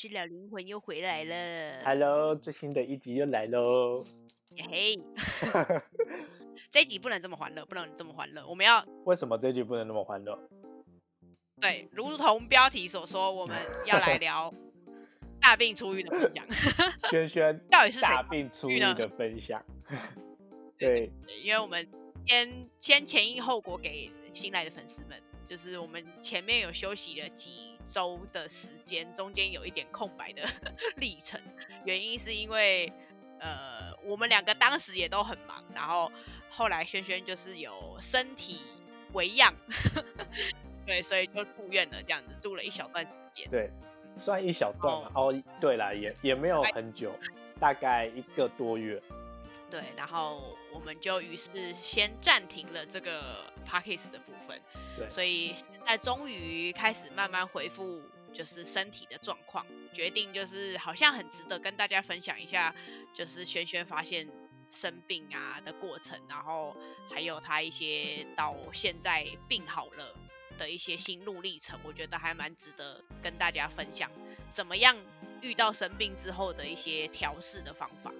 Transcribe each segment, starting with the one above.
是老灵魂又回来了。Hello，最新的一集又来喽。耶嘿，这一集不能这么欢乐，不能这么欢乐，我们要 为什么这集不能那么欢乐？对，如同标题所说，我们要来聊 大病初愈的分享。轩轩到底是谁大病初愈的分享。对因为我们先先前因后果给新来的粉丝们，就是我们前面有休息了几周的时间，中间有一点空白的 历程，原因是因为呃我们两个当时也都很忙，然后后来轩轩就是有身体为恙，对，所以就住院了，这样子住了一小段时间。对，算一小段嘛。哦，对了，也也没有很久，大概一个多月。对，然后我们就于是先暂停了这个 p a c k a g e 的部分，对所以现在终于开始慢慢恢复，就是身体的状况，决定就是好像很值得跟大家分享一下，就是轩轩发现生病啊的过程，然后还有他一些到现在病好了的一些心路历程，我觉得还蛮值得跟大家分享，怎么样遇到生病之后的一些调试的方法。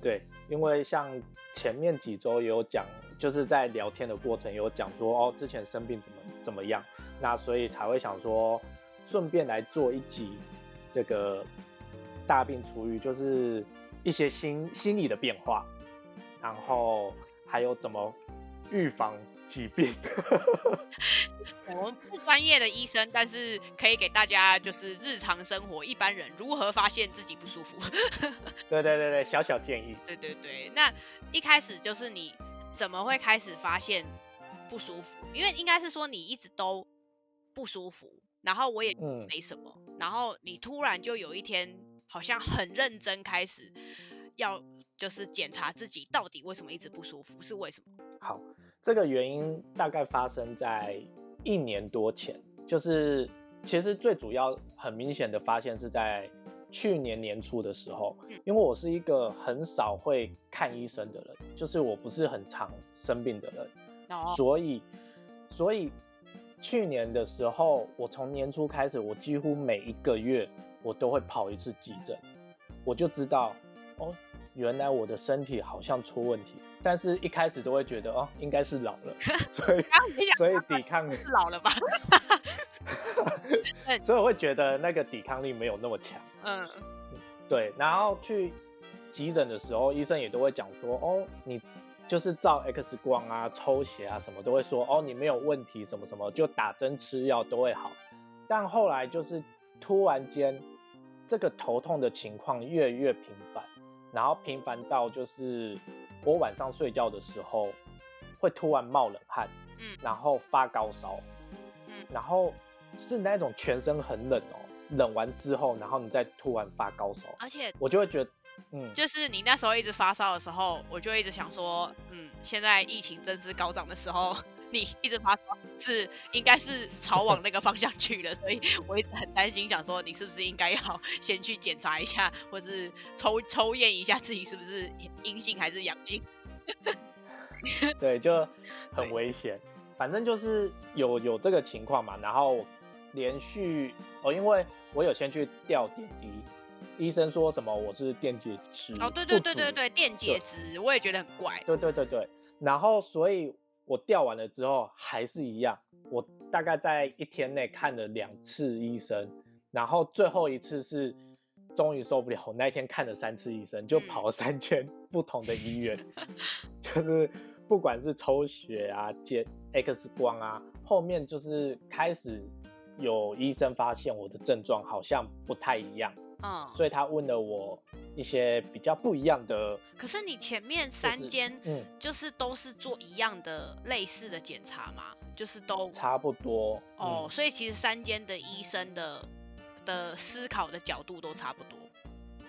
对，因为像前面几周也有讲，就是在聊天的过程有讲说，哦，之前生病怎么怎么样，那所以才会想说，顺便来做一集这个大病初愈，就是一些心心理的变化，然后还有怎么预防疾病。我们不专业的医生，但是可以给大家就是日常生活一般人如何发现自己不舒服。对对对对，小小建议。对对对，那一开始就是你怎么会开始发现不舒服？因为应该是说你一直都不舒服，然后我也嗯没什么，然后你突然就有一天好像很认真开始要就是检查自己到底为什么一直不舒服，是为什么？好，这个原因大概发生在一年多前，就是其实最主要很明显的发现是在去年年初的时候，因为我是一个很少会看医生的人，就是我不是很常生病的人，哦，所以所以去年的时候，我从年初开始，我几乎每一个月我都会跑一次急诊，我就知道哦，原来我的身体好像出问题，但是一开始都会觉得哦，应该是老了，所以所以抵抗，是老了吧？所以我会觉得那个抵抗力没有那么强。嗯，对，然后去急诊的时候，医生也都会讲说，哦，你就是照 X 光啊、抽血啊什么都会说，哦，你没有问题，什么什么，就打针吃药都会好。但后来就是突然间，这个头痛的情况越来越频繁，然后频繁到就是我晚上睡觉的时候会突然冒冷汗，嗯。然后发高烧，嗯。然后是那种全身很冷哦，冷完之后，然后你再突然发高烧，而且我就会觉得，嗯，就是你那时候一直发烧的时候，我就一直想说，嗯，现在疫情正是高涨的时候，你一直发烧是应该是朝往那个方向去的，所以我一直很担心，想说你是不是应该要先去检查一下，或是抽抽验一下自己是不是阴性还是阳性。对，就很危险。反正就是有有这个情况嘛，然后连续哦，因为我有先去吊点滴，医生说什么我是电解质哦，对对对对对，电解质我也觉得很怪。对对对对，然后所以我调完了之后还是一样，我大概在一天内看了两次医生，然后最后一次是终于受不了，我那一天看了三次医生，就嗯。跑了三间不同的医院，就是不管是抽血啊、接 X 光啊，后面就是开始有医生发现我的症状好像不太一样，嗯，所以他问了我一些比较不一样的，可是你前面三间嗯。就是都是做一样的类似的检查嘛，就是都差不多哦，嗯所以其实三间的医生的的思考的角度都差不多。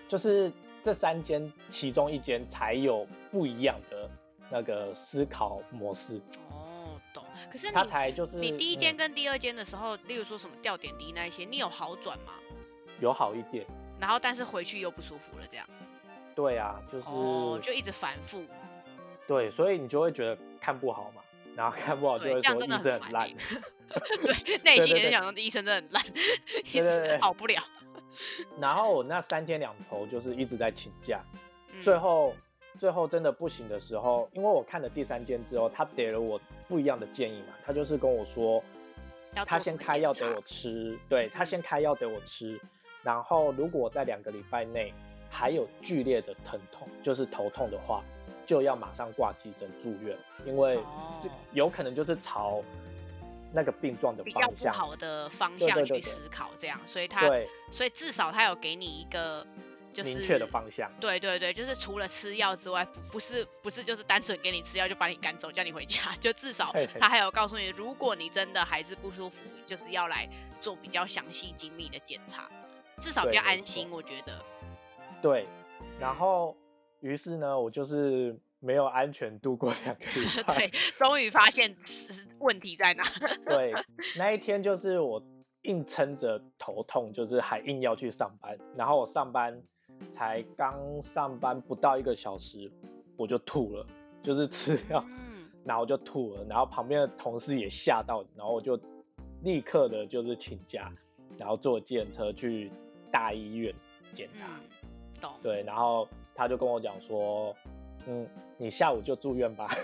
就是这三间其中一间才有不一样的那个思考模式，哦，懂。可是它你才就是你第一间嗯跟第二间的时候，例如说什么吊点滴那一些，你有好转吗？有好一点。然后但是回去又不舒服了，这样。对啊，就是、哦，就一直反复。对，所以你就会觉得看不好嘛，然后看不好就对，会说医生很真的很烦烂欸。对，内心也是想说医生真的很烂，一对对对直好不了。然后我那三天两头就是一直在请假，嗯最后最后真的不行的时候，因为我看了第三间之后，他给了我不一样的建议嘛，他就是跟我说，他先开药给我吃，对他嗯先开药给我吃，然后如果在两个礼拜内还有剧烈的疼痛，就是头痛的话，就要马上挂急诊住院，因为有可能就是朝那个病状的比较不。好的方向去思考，这样，所以他对，所以至少他有给你一个就是明确的方向。对对对，就是除了吃药之外，不不是不是就是单纯给你吃药就把你赶走叫你回家，就至少他还有告诉你，如果你真的还是不舒服，就是要来做比较详细精密的检查，至少比较安心，我觉得。对，然后于是呢，我就是没有安全度过两个礼 拜。对，终于发现是问题在哪。对，那一天就是我硬撑着头痛，就是还硬要去上班，然后我上班才刚上班不到一个小时，我就吐了，就是吃药，嗯，然后就吐了，然后旁边的同事也吓到，然后我就立刻的就是请假，然后坐计程车去大医院检查。嗯，懂。对，然后他就跟我讲说，嗯，你下午就住院吧。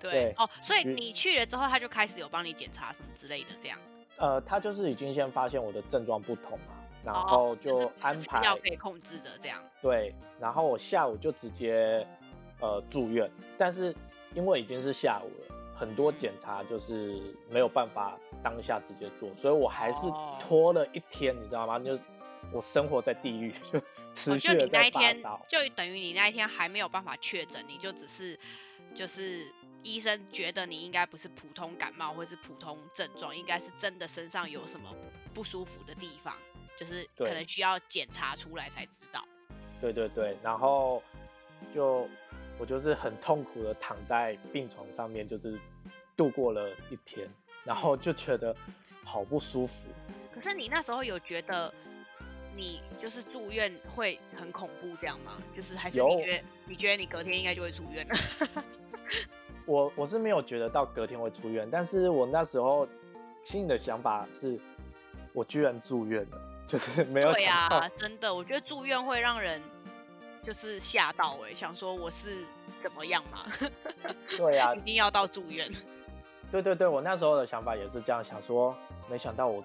对对哦，所以你去了之后，他就开始有帮你检查什么之类的，这样。呃，他就是已经先发现我的症状不同嘛，然哦后就安排、药可以控制的这样。对，然后我下午就直接呃住院，但是因为已经是下午了，很多检查就是没有办法当下直接做，所以我还是哦拖了一天，你知道吗？就是我生活在地狱，就就你续的在那一天发烧。，就等于你那一天还没有办法确诊，你就只是就是医生觉得你应该不是普通感冒或是普通症状，应该是真的身上有什么不舒服的地方，就是可能需要检查出来才知道。对对对，然后就我就是很痛苦的躺在病床上面，就是度过了一天，然后就觉得好不舒服。可是你那时候有觉得你就是住院会很恐怖这样吗？就是还是你觉得你觉得你隔天应该就会出院了？我我是没有觉得到隔天会出院，但是我那时候心里的想法是，我居然住院了，就是没有对想到。啊，真的，我觉得住院会让人就是吓到哎、想说我是怎么样嘛 对啊一，定要到住院。对对对，我那时候的想法也是这样想说，没想到我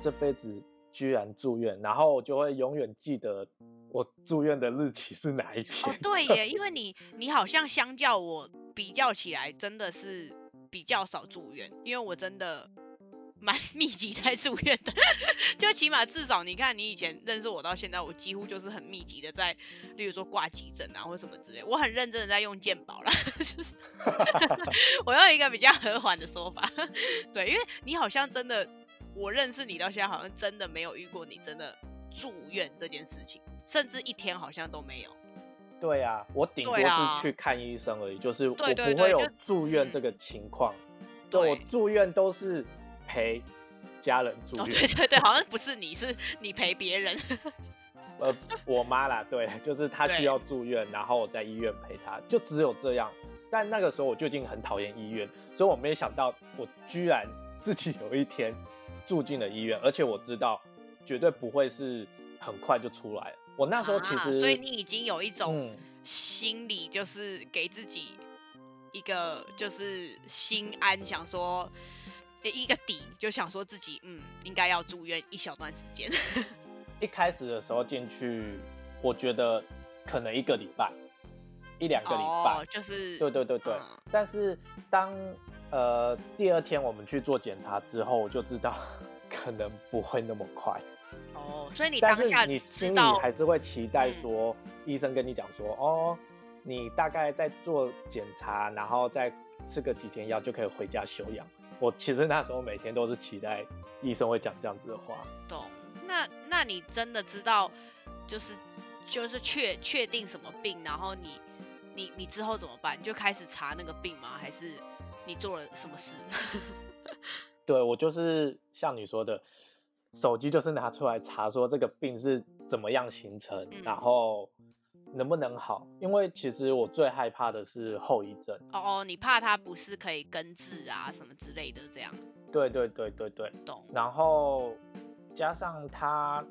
这辈子居然住院，然后我就会永远记得我住院的日期是哪一天。哦，对耶，因为你你好像相较我比较起来，真的是比较少住院，因为我真的蛮 密集在住院的，就起码至少你看你以前认识我到现在，我几乎就是很密集的在，例如说挂急诊啊或什么之类，我很认真的在用健保啦，就是 我用一个比较和缓的说法，对，因为你好像真的，我认识你到现在好像真的没有遇过你真的住院这件事情，甚至一天好像都没有。对啊，我顶多是去看医生而已，就是我不会有住院这个情况。对，我住院都是陪家人住哦，院。对对对，好像不是你，是你陪别人。呃，我妈啦，对，就是她需要住院，然后我在医院陪她，就只有这样。但那个时候我就已经很讨厌医院，所以我没想到我居然 自己有一天住进了医院，而且我知道绝对不会是很快就出来了。我那时候其实，啊，所以你已经有一种嗯，心理，就是给自己一个就是心安，想说呃一个底，就想说自己嗯应该要住院一小段时间。一开始的时候进去，我觉得可能一个礼拜，一两个礼拜，哦，就是对对对对。嗯但是当呃第二天我们去做检查之后，我就知道 可能不会那么快。哦，所以你当下你心里还是会期待嗯说，医生跟你讲说，哦，你大概在做检查，然后再吃个几天药就可以回家休养。我其实那时候每天都是期待医生会讲这样子的话。懂。那那你真的知道，就是就是确确定什么病，然后你你你之后怎么办？你就开始查那个病吗？还是你做了什么事？对我就是像你说的，手机就是拿出来查说这个病是怎么样形成，嗯然后能不能好。因为其实我最害怕的是后遗症。哦哦，你怕它不是可以根治啊什么之类的，这样对对对对对。懂？然后加上它，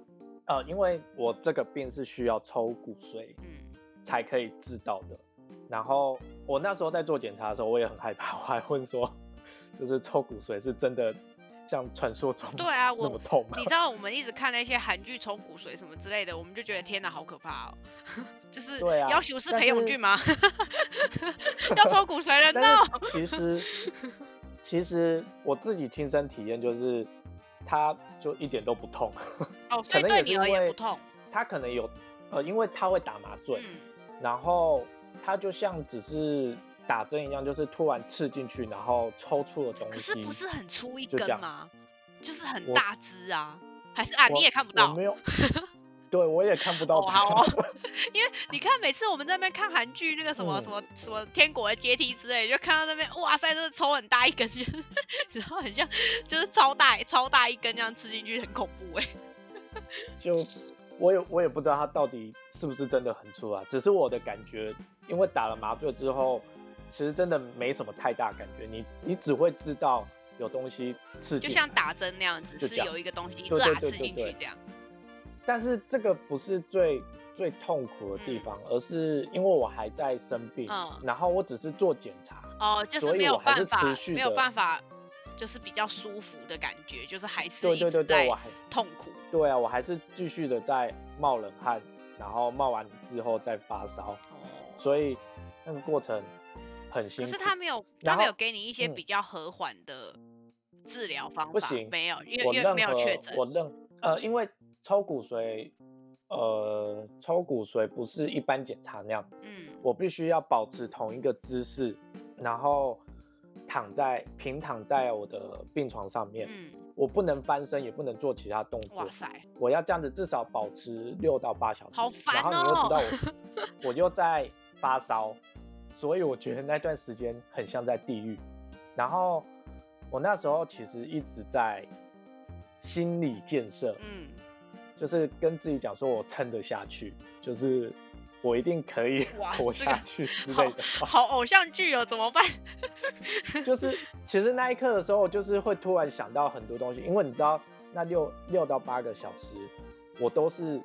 呃，因为我这个病是需要抽骨髓嗯，才可以治到的。然后我那时候在做检查的时候，我也很害怕，我还问说，就是抽骨髓是真的像传说中对啊，那我么痛吗你？知道我们一直看那些韩剧抽骨髓什么之类的，我们就觉得天哪，好可怕哦！就是对啊要求是裴勇俊吗？要抽骨髓人 但呢？其实，其实我自己亲身体验就是，他就一点都不痛，哦，所可能以对你而言不痛。他可能有，呃，因为他会打麻醉，嗯，然后他就像只是打针一样，就是突然刺进去，然后抽出了东西可是。不是很粗一根吗？就是很大只啊，还是啊你也看不到我？没有，对我也看不到哦，好哦，因为你看每次我们在那边看韩剧，那个什么、嗯什么什么天国的阶梯之类，就看到那边哇塞，真的抽很大一根，就 是然后很像就是超大超大一根这样吃进去，很恐怖哎。就我也我也不知道它到底是不是真的很粗啊，只是我的感觉，因为打了麻醉之后，其实真的没什么太大感觉，你你只会知道有东西刺就，像打针那样子，就是有一个东西对拉刺对对对对进去这样。但是这个不是最最痛苦的地方，而是因为我还在生病，嗯然后我只是做检查，哦，就是没有办法没有地办法，就是比较舒服的感觉，就是还是对对对对，我还痛苦。对啊，我还是继续的在冒冷汗，然后冒完之后再发烧，哦，所以那个过程很辛苦。可是他没有，他没有给你一些嗯比较和缓的治疗方法，不行没有，因为我因为没有确诊。我认呃，因为抽骨髓，呃，抽骨髓不是一般检查那样子，嗯，我必须要保持同一个姿势，然后躺在平躺在我的病床上面，嗯，我不能翻身，也不能做其他动作哇，塞，我要这样子至少保持六到八小时。好烦然后你又知道哦我 我又在发烧，所以我觉得那段时间很像在地狱。然后我那时候其实一直在心理建设，嗯，就是跟自己讲说我撑得下去，就是我一定可以 活下去之类的话。好偶像剧哦，怎么办？就是其实那一刻的时候，就是会突然想到很多东西，因为你知道那六六到八个小时，我都是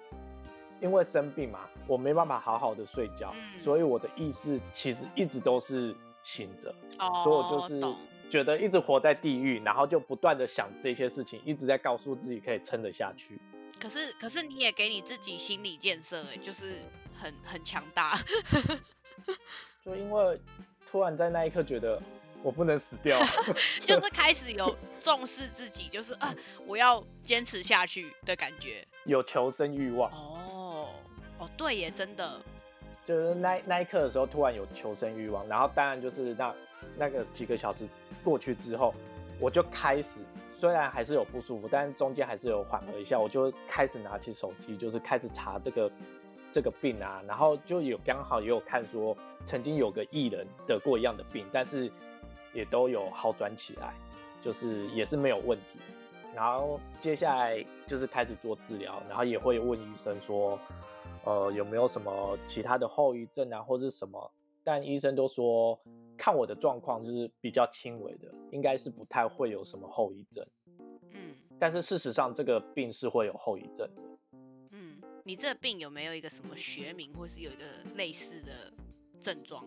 因为生病嘛，我没办法好好的睡觉，嗯所以我的意识其实一直都是醒着，哦，所以我就是懂觉得一直活在地狱，然后就不断的想这些事情，一直在告诉自己可以撑得下去。可是可是你也给你自己心理建设，哎，就是很很强大。就因为突然在那一刻觉得我不能死掉，就是开始有重视自己，就是啊，我要坚持下去的感觉。有求生欲望。哦，哦，对耶，真的，就是那那一刻的时候，突然有求生欲望，然后当然就是那那个几个小时过去之后，我就开始，虽然还是有不舒服，但中间还是有缓和一下，我就开始拿起手机，就是开始查这个这个病啊，然后就有刚好也有看说，曾经有个艺人得过一样的病，但是也都有好转起来，就是也是没有问题。然后接下来就是开始做治疗，然后也会问医生说，呃，有没有什么其他的后遗症啊，或是什么？但医生都说，看我的状况就是比较轻微的，应该是不太会有什么后遗症。嗯但是事实上，这个病是会有后遗症的。嗯，你这个病有没有一个什么学名，或是有一个类似的症状？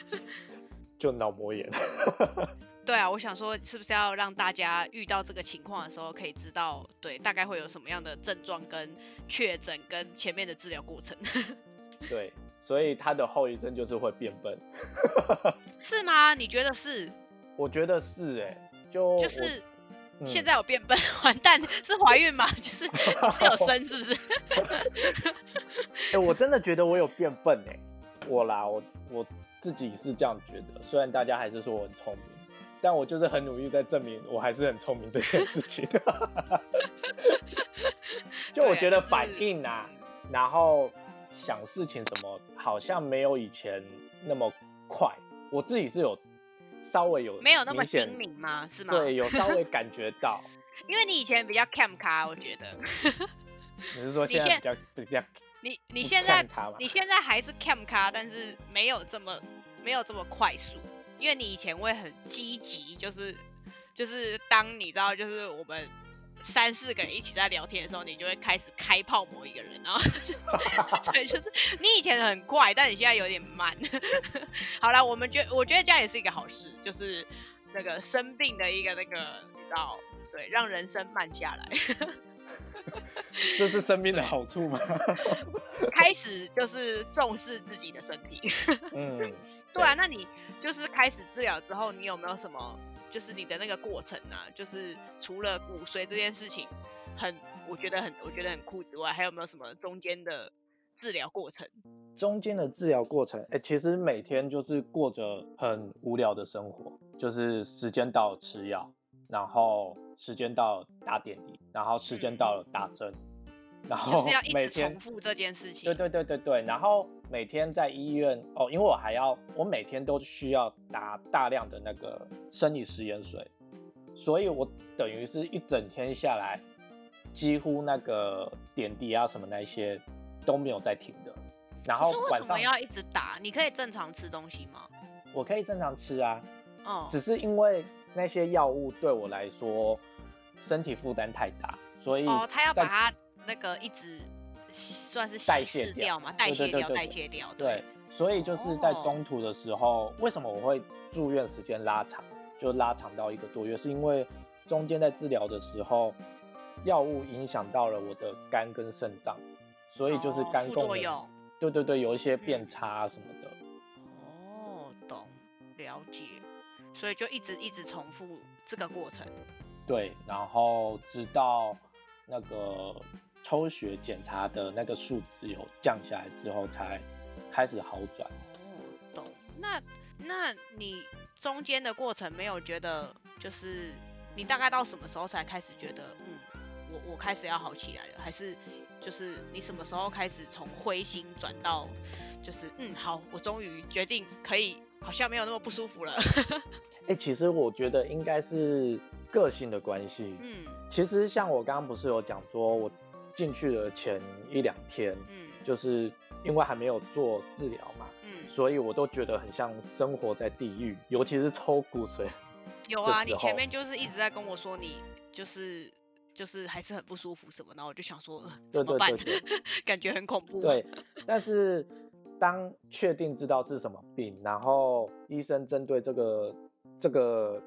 就脑膜炎。对啊，我想说，是不是要让大家遇到这个情况的时候，可以知道，对，大概会有什么样的症状跟确诊跟前面的治疗过程，对，所以它的后遗症就是会变笨。是吗？你觉得是？我觉得是哎、就就是嗯现在有变笨，完蛋，是怀孕吗？就是是有生是不是？哎、我真的觉得我有变笨哎、我啦，我我自己是这样觉得，虽然大家还是说我很聪明，但我就是很努力在证明我还是很聪明这件事情。就我觉得反应啊，然后想事情什么，好像没有以前那么快。我自己是有稍微有没有那么精明吗？是吗？对，有稍微感觉到。因为你以前比较 cam 咖，我觉得你是说你现在比较比较你你现在？你现在还是 cam 咖，但是没有这么没有这么快速，因为你以前会很积极，就是就是当你知道就是我们三四个人一起在聊天的时候，你就会开始开炮某一个人，然后 对，就是你以前很快，但你现在有点慢。好了，我们觉我觉得这样也是一个好事，就是那个生病的一个那个，你知道，对，让人生慢下来。这是生命的好处吗？开始就是重视自己的身体。嗯，对啊，那你就是开始治疗之后，你有没有什么，就是你的那个过程啊？就是除了骨髓这件事情很，我觉得很，我觉得很酷之外，还有没有什么中间的治疗过程？中间的治疗过程，哎，其实每天就是过着很无聊的生活，就是时间到吃药。然后时间到了打点滴，然后时间到了打针，然后每天重复这件事情。对对对对对，然后每天在医院哦，因为我还要，我每天都需要打大量的那个生理食盐水，所以我等于是一整天下来，几乎那个点滴啊什么那些都没有在停的。然后晚上要一直打？你可以正常吃东西吗？我可以正常吃啊，哦，只是因为。那些药物对我来说身体负担太大，所以哦，他要把它那个一直算是代谢掉嘛，代谢掉，代谢掉。对，所以就是在中途的时候，为什么我会住院时间拉长，就拉长到一个多月，是因为中间在治疗的时候，药物影响到了我的肝跟肾脏，所以就是肝功能，对对对，有一些变差什么的。所以就一直一直重复这个过程，对，然后直到那个抽血检查的那个数值有降下来之后，才开始好转。哦，懂。那那你中间的过程没有觉得，就是你大概到什么时候才开始觉得，嗯，我我开始要好起来了？还是就是你什么时候开始从灰心转到，就是嗯，好，我终于决定可以，好像没有那么不舒服了。哎，其实我觉得应该是个性的关系。嗯，其实像我刚刚不是有讲说，我进去的前一两天，嗯，就是因为还没有做治疗嘛，嗯，所以我都觉得很像生活在地狱，尤其是抽骨髓。有啊，你前面就是一直在跟我说你就是就是还是很不舒服什么，然后我就想说怎么办？感觉很恐怖。对，但是当确定知道是什么病，然后医生针对这个。这个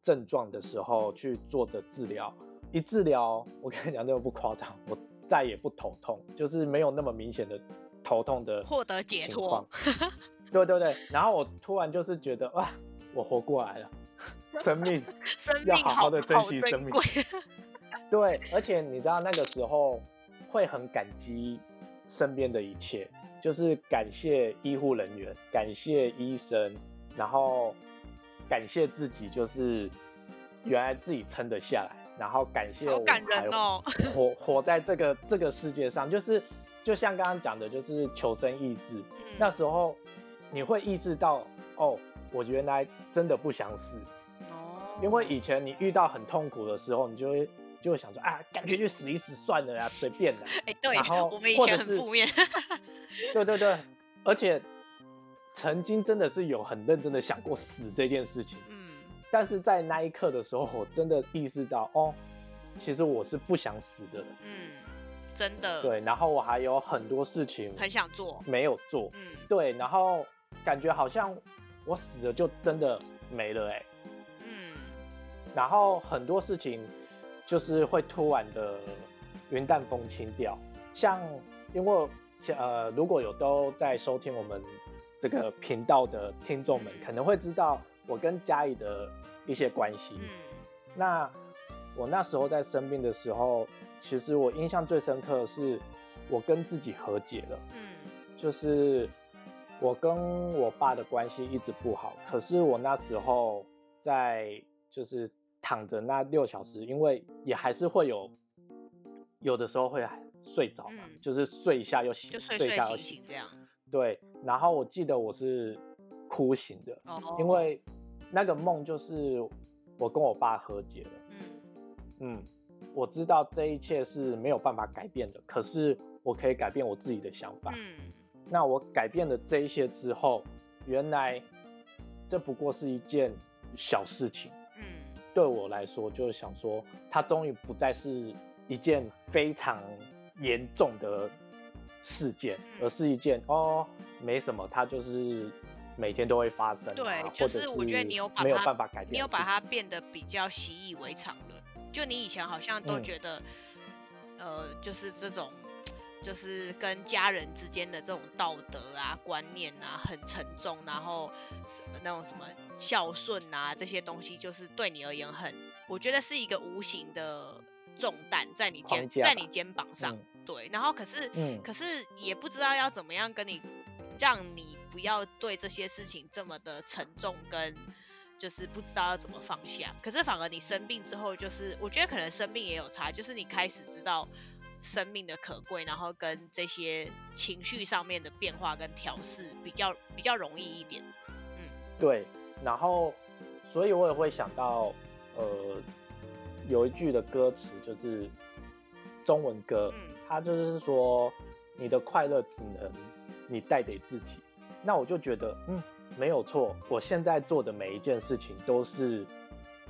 症状的时候去做的治疗，一治疗，我跟你讲，那个不夸张，我再也不头痛，就是没有那么明显的头痛的获得解脱。对对对，然后我突然就是觉得哇，我活过来了，生命 要好好的珍惜生命。对，而且你知道那个时候会很感激身边的一切，就是感谢医护人员，感谢医生，然后。感谢自己，就是原来自己撑得下来，然后感谢我还 活活在这个这个世界上，就是就像刚刚讲的，就是求生意志。那时候你会意识到，哦，我原来真的不想死。哦。因为以前你遇到很痛苦的时候，你就会就会想说，啊，感觉去死一死算了呀，随便的。哎，对。然后我们以前很负面。对对对，而且。曾经真的是有很认真的想过死这件事情，嗯，但是在那一刻的时候，我真的意识到，哦，其实我是不想死的，嗯，真的，对，然后我还有很多事情很想做，没有做，嗯，对，然后感觉好像我死了就真的没了，哎，嗯，然后很多事情就是会突然的云淡风轻掉，像因为呃，如果有都在收听我们。这个频道的听众们可能会知道我跟嘉义的一些关系。嗯，那我那时候在生病的时候，其实我印象最深刻的是我跟自己和解了。嗯，就是我跟我爸的关系一直不好，可是我那时候在就是躺着那六小时，因为也还是会有有的时候会睡着嘛，就是睡一下又醒，睡一下又醒这样。对，然后我记得我是哭醒的，因为那个梦就是我跟我爸和解了。嗯嗯，我知道这一切是没有办法改变的，可是我可以改变我自己的想法。嗯，那我改变了这一些之后，原来这不过是一件小事情。嗯，对我来说，就是想说，它终于不再是一件非常严重的事件，而是一件哦没什么，它就是每天都会发生。对，就是我觉得你有把没有办法改变，你有把它变得比较习以为常了。就你以前好像都觉得，呃，就是这种。就是跟家人之间的这种道德啊、观念啊很沉重，然后那种什么孝顺啊这些东西，就是对你而言很，我觉得是一个无形的重担在你肩在你肩膀上。对，然后可是，可是也不知道要怎么样跟你，让你不要对这些事情这么的沉重，跟就是不知道要怎么放下。可是反而你生病之后，就是我觉得可能生病也有差，就是你开始知道。生命的可贵，然后跟这些情绪上面的变化跟调试比较比较容易一点，嗯，对，然后所以我也会想到，呃，有一句的歌词就是中文歌，嗯，它就是说你的快乐只能你带给自己，那我就觉得，嗯，没有错，我现在做的每一件事情都是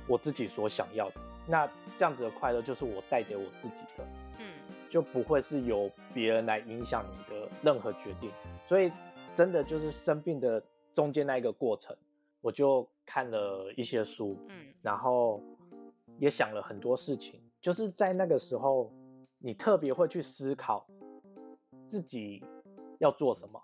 我自己所想要的，那这样子的快乐就是我带给我自己的。嗯。就不会是由别人来影响你的任何决定，所以真的就是生病的中间那一个过程，我就看了一些书，嗯，然后也想了很多事情，就是在那个时候，你特别会去思考自己要做什么，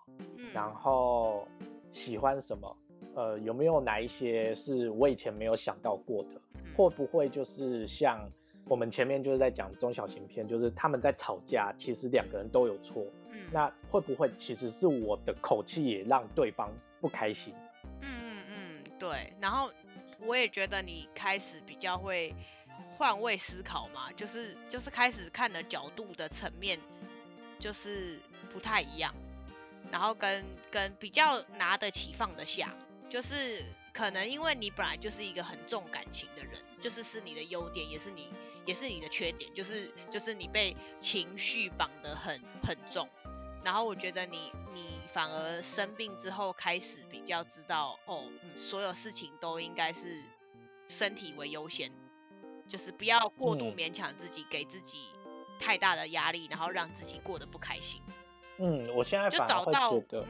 然后喜欢什么，呃，有没有哪一些是我以前没有想到过的，会不会就是像。我们前面就是在讲中小型片，就是他们在吵架，其实两个人都有错。嗯，那会不会其实是我的口气也让对方不开心？嗯嗯嗯，对。然后我也觉得你开始比较会换位思考嘛，就是就是开始看的角度的层面就是不太一样，然后跟跟比较拿得起放得下，就是可能因为你本来就是一个很重感情的人，就是是你的优点，也是你。也是你的缺点，就是就是你被情绪绑得很很重，然后我觉得你你反而生病之后开始比较知道哦，所有事情都应该是身体为优先，就是不要过度勉强自己，给自己太大的压力，然后让自己过得不开心。嗯，我现在就找到嗯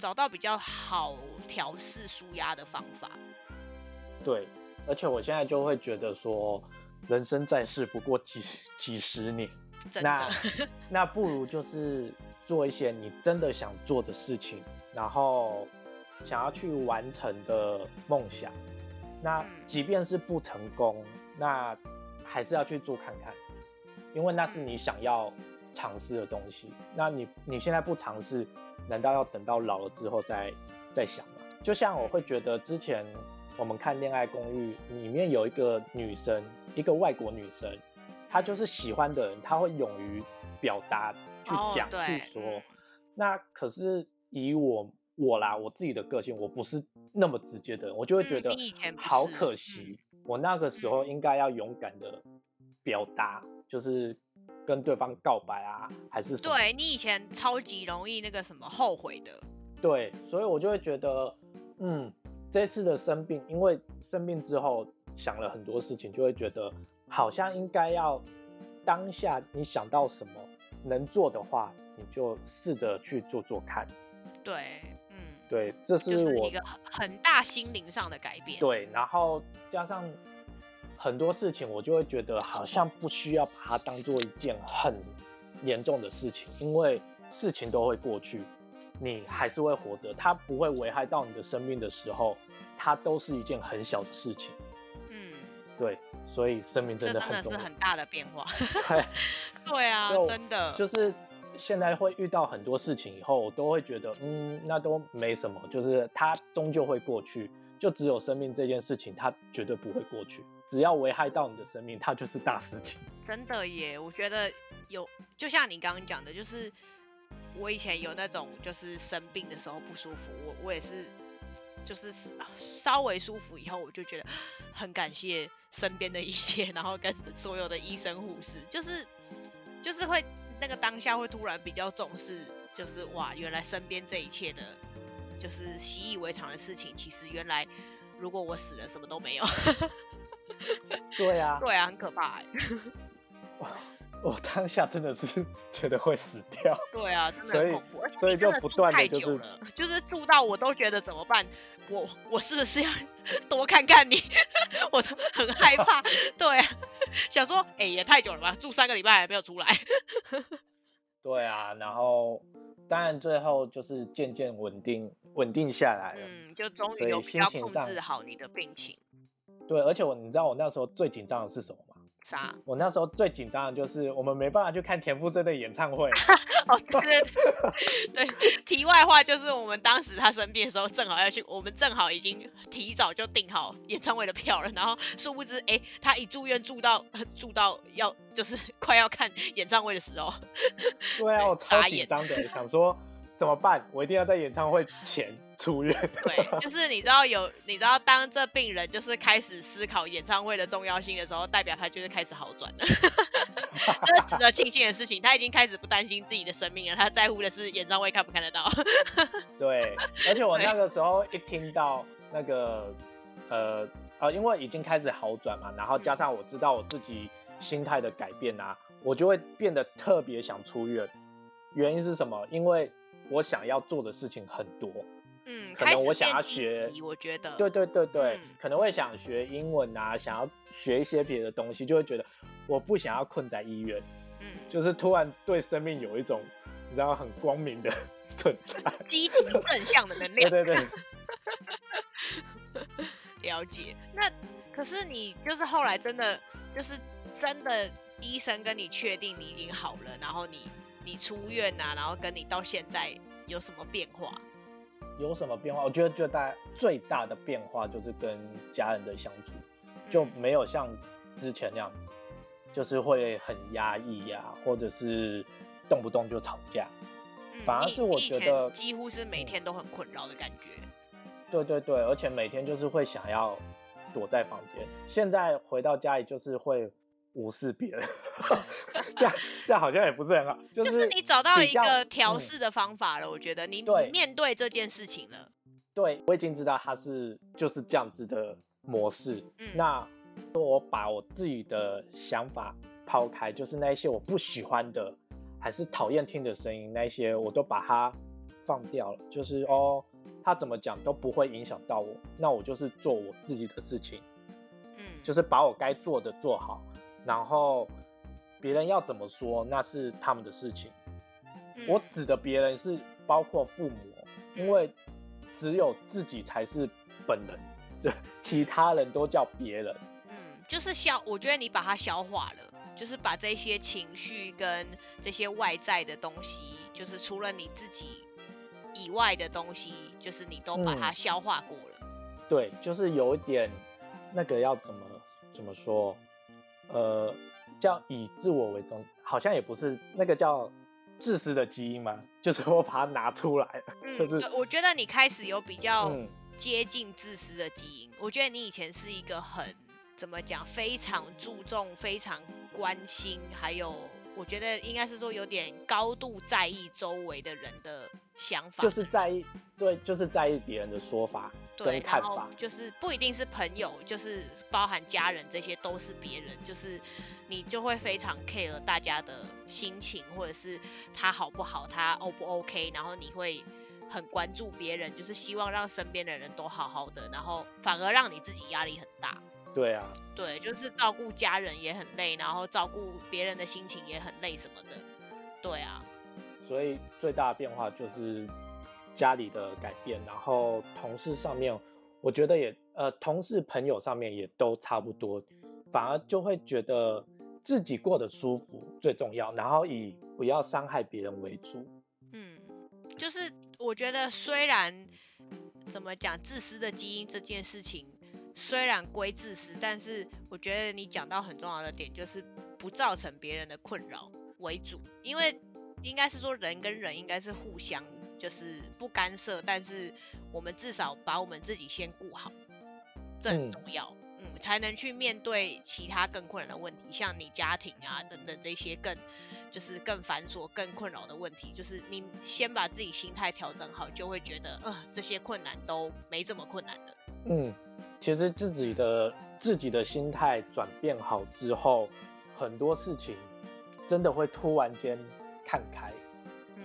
找到比较好调试舒压的方法。对，而且我现在就会觉得说。人生在世不过几几十年，那 那不如就是做一些你真的想做的事情，然后想要去完成的梦想。那即便是不成功，那还是要去做看看，因为那是你想要尝试的东西。那你你现在不尝试，难道要等到老了之后再再想吗？就像我会觉得之前。我们看《恋爱公寓》里面有一个女生，一个外国女生，她就是喜欢的人，她会勇于表达、去讲、去说。那可是以我我啦，我自己的个性，我不是那么直接的人，我就会觉得好可惜。我那个时候应该要勇敢的表达，就是跟对方告白啊，还是对你以前超级容易那个什么后悔的。对，所以我就会觉得，嗯。这次的生病，因为生病之后想了很多事情，就会觉得好像应该要当下你想到什么能做的话，你就试着去做做看。对，嗯，对，这是我一个很大心灵上的改变。对，然后加上很多事情，我就会觉得好像不需要把它当做一件很严重的事情，因为事情都会过去。你还是会活着，它不会危害到你的生命的时候，它都是一件很小的事情。嗯，对，所以生命真的很重要，是很大的变化。对，对啊，真的就是现在会遇到很多事情以后，我都会觉得，嗯，那都没什么，就是它终究会过去。就只有生命这件事情，它绝对不会过去。只要危害到你的生命，它就是大事情。真的耶，我觉得有，就像你刚刚讲的，就是。我以前有那种就是生病的时候不舒服，我我也是，就是稍微舒服以后，我就觉得很感谢身边的一切，然后跟所有的医生护士，就是就是会那个当下会突然比较重视，就是哇，原来身边这一切的，就是习以为常的事情，其实原来如果我死了什么都没有。对啊，对啊，很可怕哎。我当下真的是 觉得会死掉。对啊，真的很恐怖，所以就不断的就是，就是住到我都觉得怎么办？我我是不是要 多看看你？我都很害怕。对啊，想说，哎，也太久了吧，住三个礼拜还没有出来。对啊，然后当然最后就是渐渐稳定稳定下来了。嗯，就终于有比较控制好你的病情。对，而且我你知道我那时候最紧张的是什么吗？啥？我那时候最紧张的就是我们没办法去看田馥甄的演唱会。哦，对对。题外话就是我们当时他生病的时候，正好要去，我们正好已经提早就订好演唱会的票了。然后殊不知，哎，他一住院住到住到要就是 快要看演唱会的时候。对啊，我超紧张的，想说怎么办？我一定要在演唱会前。出院，对，就是你知道有，你知道当这病人就是开始思考演唱会的重要性的时候，代表他就是开始好转了，这是值得庆幸的事情。他已经开始不担心自己的生命了，他在乎的是演唱会看不看得到。对，而且我那个时候一听到那个，呃呃，因为已经开始好转嘛，然后加上我知道我自己心态的改变啊，我就会变得特别想出院。原因是什么？因为我想要做的事情很多。嗯，可能我想要学，我觉得，对对对对，可能会想学英文啊，想要学一些别的东西，就会觉得我不想要困在医院，嗯，就是突然对生命有一种你知道很光明的 存在，积极正向的能量，对对对，了解。那可是你就是后来真的就是真的医生跟你确定你已经好了，然后你你出院啊，然后跟你到现在有什么变化？有什么变化？我觉得就大最大的变化就是跟家人的相处，就没有像之前那样，就是会很压抑呀，或者是动不动就吵架。反而是我觉得几乎是每天都很困扰的感觉。对对对，而且每天就是会想要躲在房间。现在回到家里就是会。无视别人，这样这样好像也不是很好。就是你找到一个调试的方法了，我觉得你你面对这件事情了。对，我已经知道它是就是这样子的模式。嗯，那我把我自己的想法抛开，就是那一些我不喜欢的，还是讨厌听的声音，那些我都把它放掉了。就是哦，他怎么讲都不会影响到我，那我就是做我自己的事情。嗯，就是把我该做的做好。然后别人要怎么说，那是他们的事情。我指的别人是包括父母，因为只有自己才是本人，对，其他人都叫别人。嗯，就是消，我觉得你把它消化了，就是把这些情绪跟这些外在的东西，就是除了你自己以外的东西，就是你都把它消化过了。对，就是有一点那个要怎么怎么说？呃，叫以自我为中，好像也不是那个叫自私的基因嘛？就是我把它拿出来了。嗯，对，我觉得你开始有比较接近自私的基因。我觉得你以前是一个很怎么讲，非常注重、非常关心，还有我觉得应该是说有点高度在意周围的人的想法，就是在意，对，就是在意别人的说法。对，然后就是不一定是朋友，就是包含家人，这些都是别人，就是你就会非常 care 大家的心情，或者是他好不好，他 O 不 OK，然后你会很关注别人，就是希望让身边的人都好好的，然后反而让你自己压力很大。对啊，对，就是照顾家人也很累，然后照顾别人的心情也很累什么的。对啊，所以最大的变化就是。家里的改变，然后同事上面，我觉得也呃，同事朋友上面也都差不多，反而就会觉得自己过得舒服最重要，然后以不要伤害别人为主。嗯，就是我觉得虽然怎么讲自私的基因这件事情虽然归自私，但是我觉得你讲到很重要的点就是不造成别人的困扰为主，因为应该是说人跟人应该是互相。就是不干涉，但是我们至少把我们自己先顾好，这很重要，嗯，才能去面对其他更困难的问题，像你家庭啊等等这些更就是更繁琐、更困扰的问题。就是你先把自己心态调整好，就会觉得，呃，这些困难都没这么困难的。嗯，其实自己的自己的心态转变好之后，很多事情真的会突然间看开。嗯，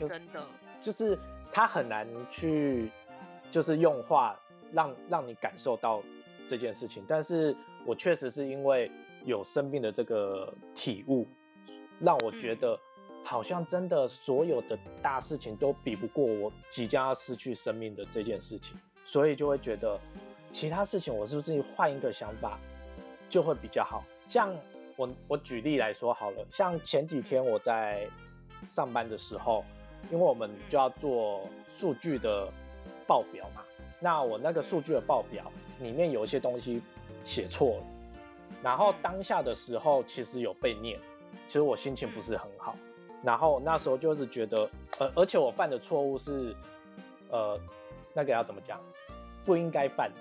就真的，就是他很难去，就是用话让让你感受到这件事情。但是我确实是因为有生病的这个体悟，让我觉嗯得好像真的所有的大事情都比不过我即将要失去生命的这件事情，所以就会觉得其他事情我是不是换一个想法就会比较好。像我我举例来说好了，像前几天我在上班的时候，因为我们就要做数据的报表嘛，那我那个数据的报表里面有一些东西写错了，然后当下的时候其实有被念，其实我心情不是很好，然后那时候就是觉得，呃，而且我犯的错误是，呃，那个要怎么讲，不应该犯的，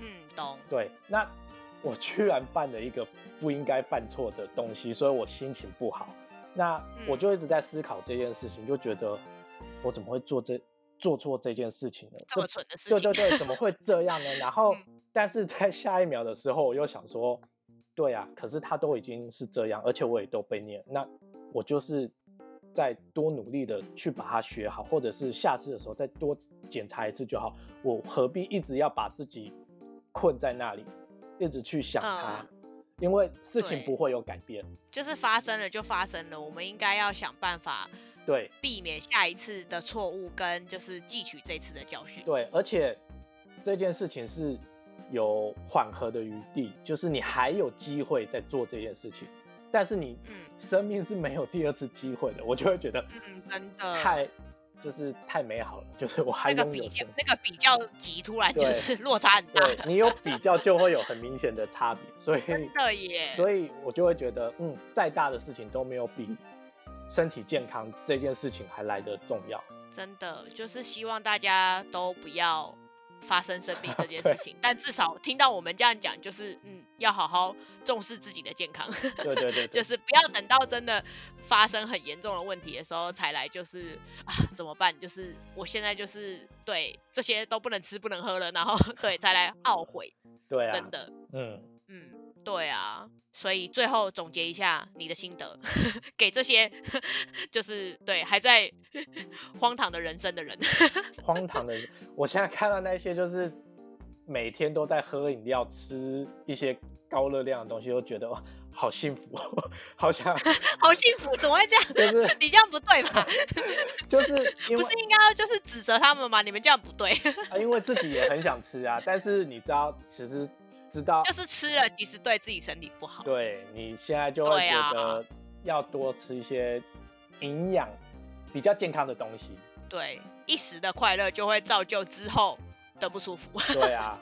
嗯，懂，对，那我居然犯了一个不应该犯错的东西，所以我心情不好。那我嗯就一直在思考这件事情，就觉得我怎么会做这做错这件事情呢？这么蠢的事情，对对对，怎么会这样呢？然后 嗯，但是在下一秒的时候，我又想说，对啊，可是他都已经是这样，而且我也都被念，那我就是再多努力的去把它学好，或者是下次的时候再多检查一次就好。我何必一直要把自己困在那里，一直去想它？嗯因为事情不会有改变。就是发生了就发生了，我们应该要想办法对避免下一次的错误，跟就是汲取这次的教训。对，而且这件事情是有缓和的余地，就是你还有机会再做这件事情，但是你嗯生命是没有第二次机会的，我就会觉得嗯，真的。太就是太美好了，就是我还那个比较那个比较级突然就是落差很大，你有比较就会有很明显的差别，所以真的耶。所以我就会觉得，嗯，再大的事情都没有比身体健康这件事情还来得重要。真的就是希望大家都不要发生生病这件事 情，但至少听到我们这样讲，就是嗯，要好好重视自己的健康，对对对对，就是不要等到真的发生很严重的问题的时候才来，就是啊怎么办？就是我现在就是对这些都不能吃不能喝了，然后对才来懊悔，对啊，真的，嗯，嗯，对啊，所以最后总结一下你的心得，给这些就是对还在 荒唐的人生的人，荒唐的。我现在看到那些就是每天都在喝饮料、吃一些高热量的东西，都觉得哇，好幸福哦，好像好幸福，怎么会这样？就是你这样不对吧？就是不是应该要就是指责他们吗？你们这样不对，啊，因为自己也很想吃啊，但是你知道，其实知道就是吃了其实对自己身体不好。对你现在就会觉得要多吃一些营养比较健康的东西。对，一时的快乐就会造就之后的不舒服。对啊，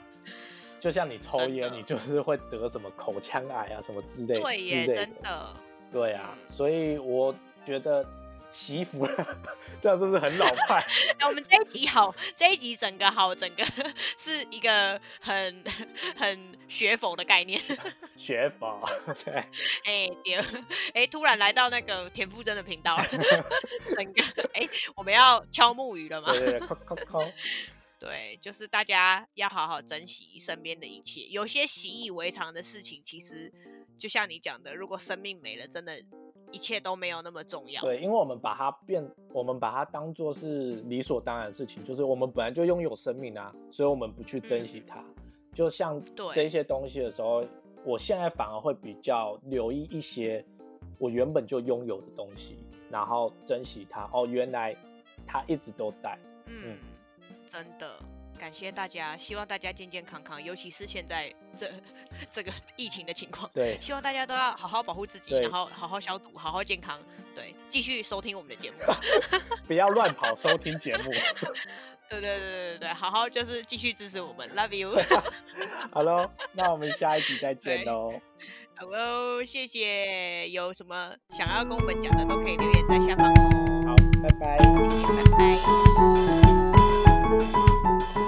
就像你抽烟，你就是会得什么口腔癌啊什么之类对耶，真的。对啊，嗯所以我觉得媳妇这样是不是很老派？哎 我们这一集好，这一集整个好，整个 是一个很很学佛的概念。学法，对，哎、对，哎、突然来到那个田馥甄的频道了，整个哎、我们要敲木鱼了吗？对对对，扣扣扣，对，就是大家要好好珍惜身边的一切。有些习以为常的事情，其实就像你讲的，如果生命没了，真的，一切都没有那么重要。对，因为我们把它变，我们把它当做是理所当然的事情，就是我们本来就拥有生命啊，所以我们不去珍惜它。就像对这些东西的时候，我现在反而会比较留意一些我原本就拥有的东西，然后珍惜它。哦，原来它一直都在。嗯，真的。感谢大家，希望大家健健康康，尤其是现在这 这个疫情的情况，对，希望大家都要好好保护自己，然后好好消毒，好好健康，对，继续收听我们的节目。不要乱跑收听节目。对对对对对对，好好就是继续支持我们，Love you。好喽，那我们下一集再见喽。Hello，，谢谢。有什么想要跟我们讲的，都可以留言在下方哦。好，拜拜。谢谢，拜拜。